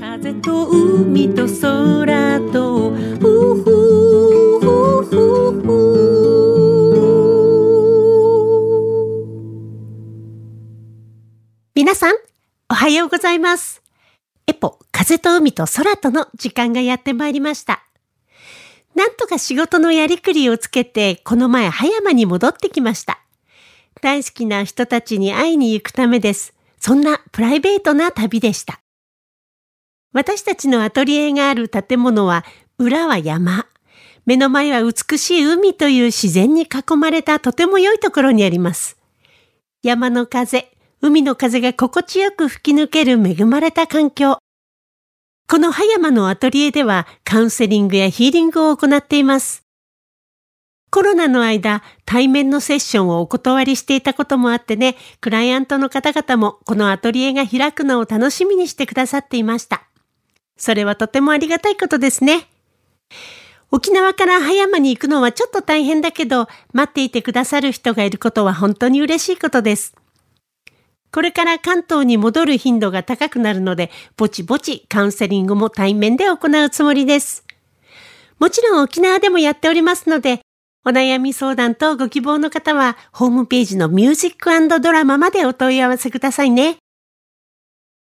風と海と空とふふふふふ皆さん、おはようございます。エポ、風と海と空との時間がやってまいりました。なんとか仕事のやりくりをつけて、この前葉山に戻ってきました。大好きな人たちに会いに行くためです。そんなプライベートな旅でした。私たちのアトリエがある建物は、裏は山。目の前は美しい海という自然に囲まれたとても良いところにあります。山の風、海の風が心地よく吹き抜ける恵まれた環境。この葉山のアトリエではカウンセリングやヒーリングを行っています。コロナの間、対面のセッションをお断りしていたこともあってね、クライアントの方々もこのアトリエが開くのを楽しみにしてくださっていました。それはとてもありがたいことですね。沖縄から葉山に行くのはちょっと大変だけど、待っていてくださる人がいることは本当に嬉しいことです。これから関東に戻る頻度が高くなるので、ぼちぼちカウンセリングも対面で行うつもりです。もちろん沖縄でもやっておりますので、お悩み相談とご希望の方は、ホームページのミュージックドラマまでお問い合わせくださいね。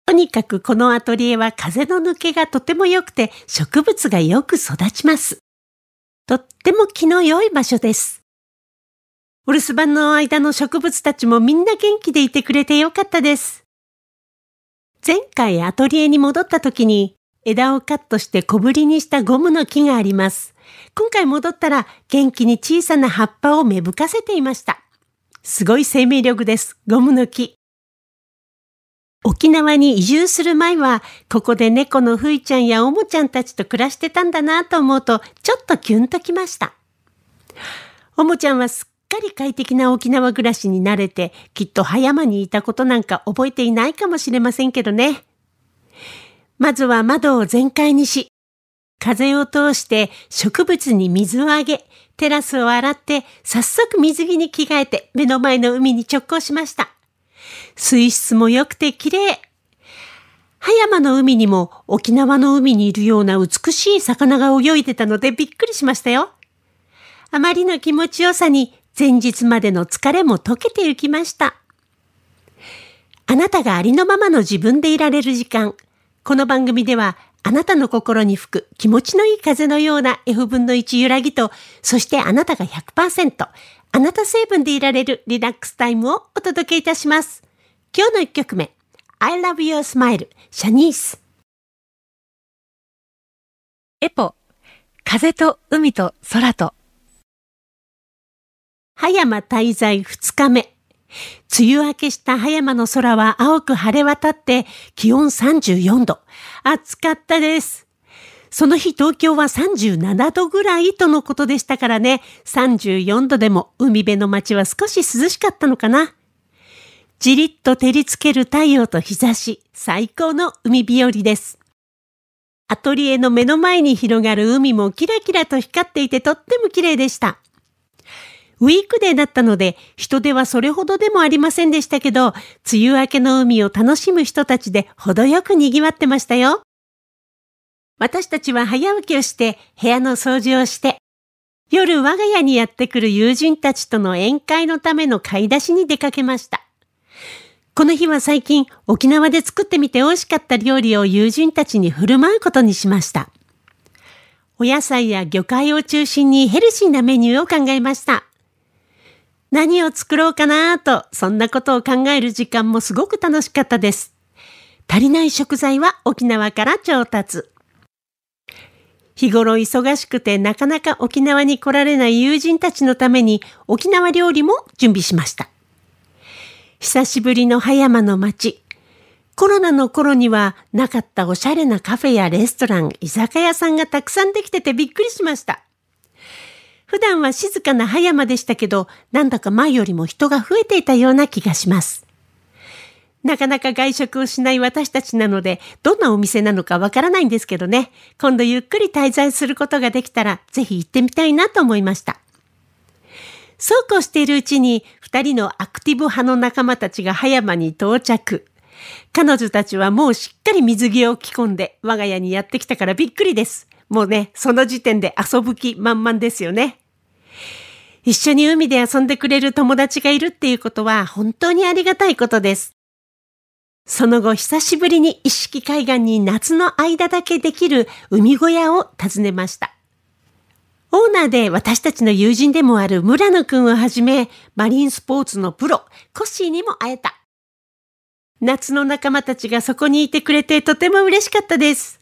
とにかくこのアトリエは風の抜けがとても良くて植物がよく育ちます。とっても気の良い場所です。お留守番の間の植物たちもみんな元気でいてくれてよかったです。前回アトリエに戻った時に枝をカットして小ぶりにしたゴムの木があります。今回戻ったら元気に小さな葉っぱを芽吹かせていました。すごい生命力です。ゴムの木。沖縄に移住する前は、ここで猫のふいちゃんやおもちゃんたちと暮らしてたんだなと思うと、ちょっとキュンときました。おもちゃんはすっかり快適な沖縄暮らしに慣れて、きっと葉山にいたことなんか覚えていないかもしれませんけどね。まずは窓を全開にし、風を通して植物に水をあげ、テラスを洗って、早速水着に着替えて目の前の海に直行しました。水質も良くて綺麗。葉山の海にも沖縄の海にいるような美しい魚が泳いでたのでびっくりしましたよ。あまりの気持ちよさに前日までの疲れも溶けてゆきました。あなたがありのままの自分でいられる時間。この番組ではあなたの心に吹く気持ちのいい風のような F 分の1揺らぎと、そしてあなたが100%、あなた成分でいられるリラックスタイムをお届けいたします。今日の一曲目、I love your smile, シャニース。エポ、風と海と空と。葉山滞在2日目。梅雨明けした葉山の空は青く晴れ渡って気温34度。暑かったです。その日東京は37度ぐらいとのことでしたからね。34度でも海辺の街は少し涼しかったのかな。じりっと照りつける太陽と日差し、最高の海日和です。アトリエの目の前に広がる海もキラキラと光っていてとっても綺麗でした。ウィークデーだったので人手はそれほどでもありませんでしたけど、梅雨明けの海を楽しむ人たちで程よく賑わってましたよ。私たちは早起きをして部屋の掃除をして、夜我が家にやってくる友人たちとの宴会のための買い出しに出かけました。この日は最近沖縄で作ってみて美味しかった料理を友人たちに振る舞うことにしました。お野菜や魚介を中心にヘルシーなメニューを考えました。何を作ろうかなと、そんなことを考える時間もすごく楽しかったです。足りない食材は沖縄から調達。日頃忙しくてなかなか沖縄に来られない友人たちのために沖縄料理も準備しました。久しぶりの葉山の街。コロナの頃にはなかったおしゃれなカフェやレストラン、居酒屋さんがたくさんできててびっくりしました。普段は静かな葉山でしたけど、なんだか前よりも人が増えていたような気がします。なかなか外食をしない私たちなので、どんなお店なのかわからないんですけどね、今度ゆっくり滞在することができたら、ぜひ行ってみたいなと思いました。そうこうしているうちに、二人のアクティブ派の仲間たちが葉山に到着。彼女たちはもうしっかり水着を着込んで我が家にやってきたからびっくりです。もうね、その時点で遊ぶ気満々ですよね。一緒に海で遊んでくれる友達がいるっていうことは本当にありがたいことです。その後久しぶりに一色海岸に夏の間だけできる海小屋を訪ねました。オーナーで私たちの友人でもある村野くんをはじめ、マリンスポーツのプロ、コッシーにも会えた。夏の仲間たちがそこにいてくれてとても嬉しかったです。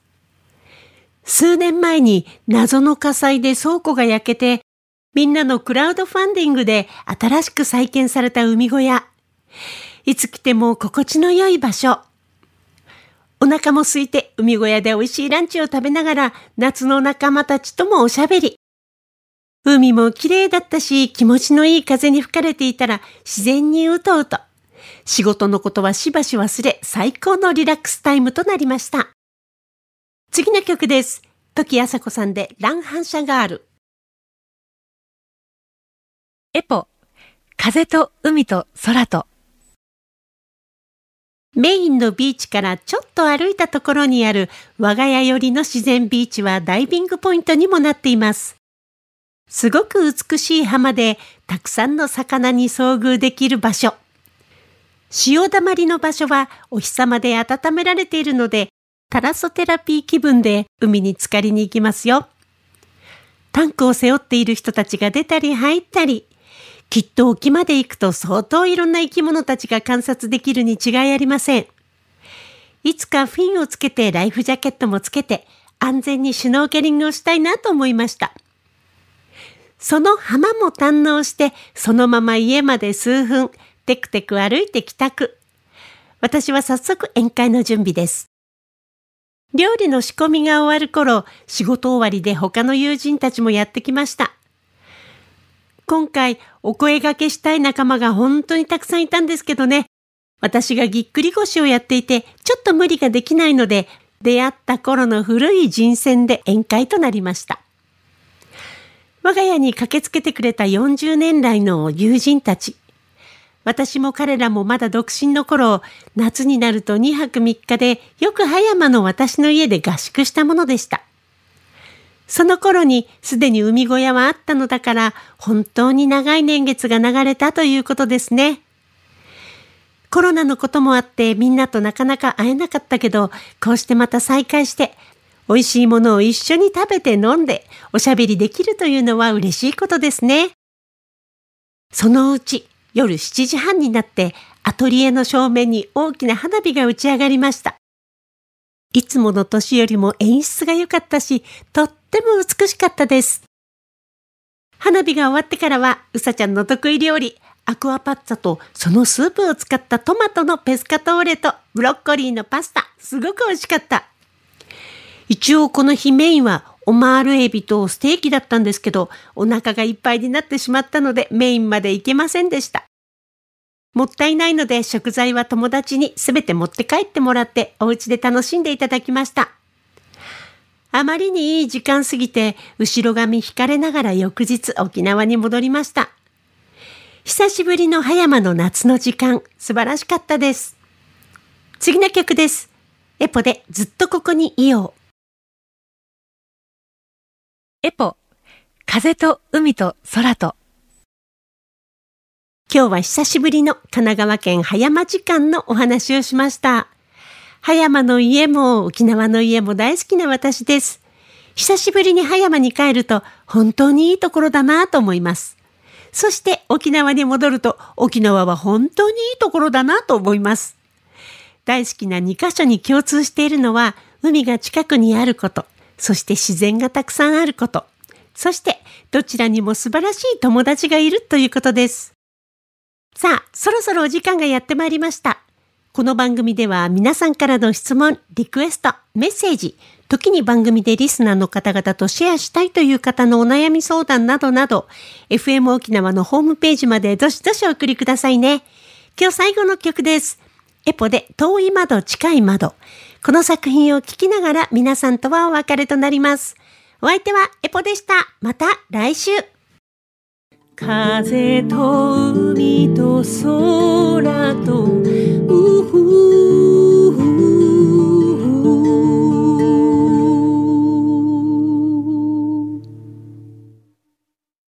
数年前に謎の火災で倉庫が焼けて、みんなのクラウドファンディングで新しく再建された海小屋。いつ来ても心地の良い場所。お腹も空いて海小屋で美味しいランチを食べながら夏の仲間たちともおしゃべり。海も綺麗だったし気持ちのいい風に吹かれていたら自然にうとうと。仕事のことはしばし忘れ最高のリラックスタイムとなりました。次の曲です。時あさこさんで乱反射ガール。エポ、風と海と空と。メインのビーチからちょっと歩いたところにある我が家寄りの自然ビーチはダイビングポイントにもなっています。すごく美しい浜でたくさんの魚に遭遇できる場所。潮だまりの場所はお日様で温められているのでタラソテラピー気分で海に浸かりに行きますよ。タンクを背負っている人たちが出たり入ったり、きっと沖まで行くと相当いろんな生き物たちが観察できるに違いありません。いつかフィンをつけてライフジャケットもつけて安全にシュノーケリングをしたいなと思いました。その浜も堪能してそのまま家まで数分テクテク歩いて帰宅。私は早速宴会の準備です。料理の仕込みが終わる頃、仕事終わりで他の友人たちもやってきました。今回お声掛けしたい仲間が本当にたくさんいたんですけどね。私がぎっくり腰をやっていて、ちょっと無理ができないので、出会った頃の古い人選で宴会となりました。我が家に駆けつけてくれた40年来の友人たち。私も彼らもまだ独身の頃、夏になると2泊3日でよく葉山の私の家で合宿したものでした。その頃にすでに海小屋はあったのだから本当に長い年月が流れたということですね。コロナのこともあってみんなとなかなか会えなかったけど、こうしてまた再会して美味しいものを一緒に食べて飲んでおしゃべりできるというのは嬉しいことですね。そのうち夜7時半になってアトリエの正面に大きな花火が打ち上がりました。いつもの年よりも演出が良かったし、とっても美しかったです。花火が終わってからは、うさちゃんの得意料理、アクアパッツァとそのスープを使ったトマトのペスカトーレとブロッコリーのパスタ、すごく美味しかった。一応この日メインはオマールエビとステーキだったんですけど、お腹がいっぱいになってしまったのでメインまで行けませんでした。もったいないので食材は友達にすべて持って帰ってもらってお家で楽しんでいただきました。あまりにいい時間すぎて後ろ髪引かれながら翌日沖縄に戻りました。久しぶりの葉山の夏の時間、素晴らしかったです。次の曲です。エポでずっとここにいよう。エポ、風と海と空と。今日は久しぶりの神奈川県葉山時間のお話をしました。葉山の家も沖縄の家も大好きな私です。久しぶりに葉山に帰ると本当にいいところだなと思います。そして沖縄に戻ると沖縄は本当にいいところだなと思います。大好きな2カ所に共通しているのは海が近くにあること、そして自然がたくさんあること、そしてどちらにも素晴らしい友達がいるということです。さあ、そろそろお時間がやってまいりました。この番組では皆さんからの質問、リクエスト、メッセージ、時に番組でリスナーの方々とシェアしたいという方のお悩み相談などなど、FM 沖縄のホームページまでどしどしお送りくださいね。今日最後の曲です。エポで遠い窓近い窓。この作品を聞きながら皆さんとはお別れとなります。お相手はエポでした。また来週。風と海と空と、うふ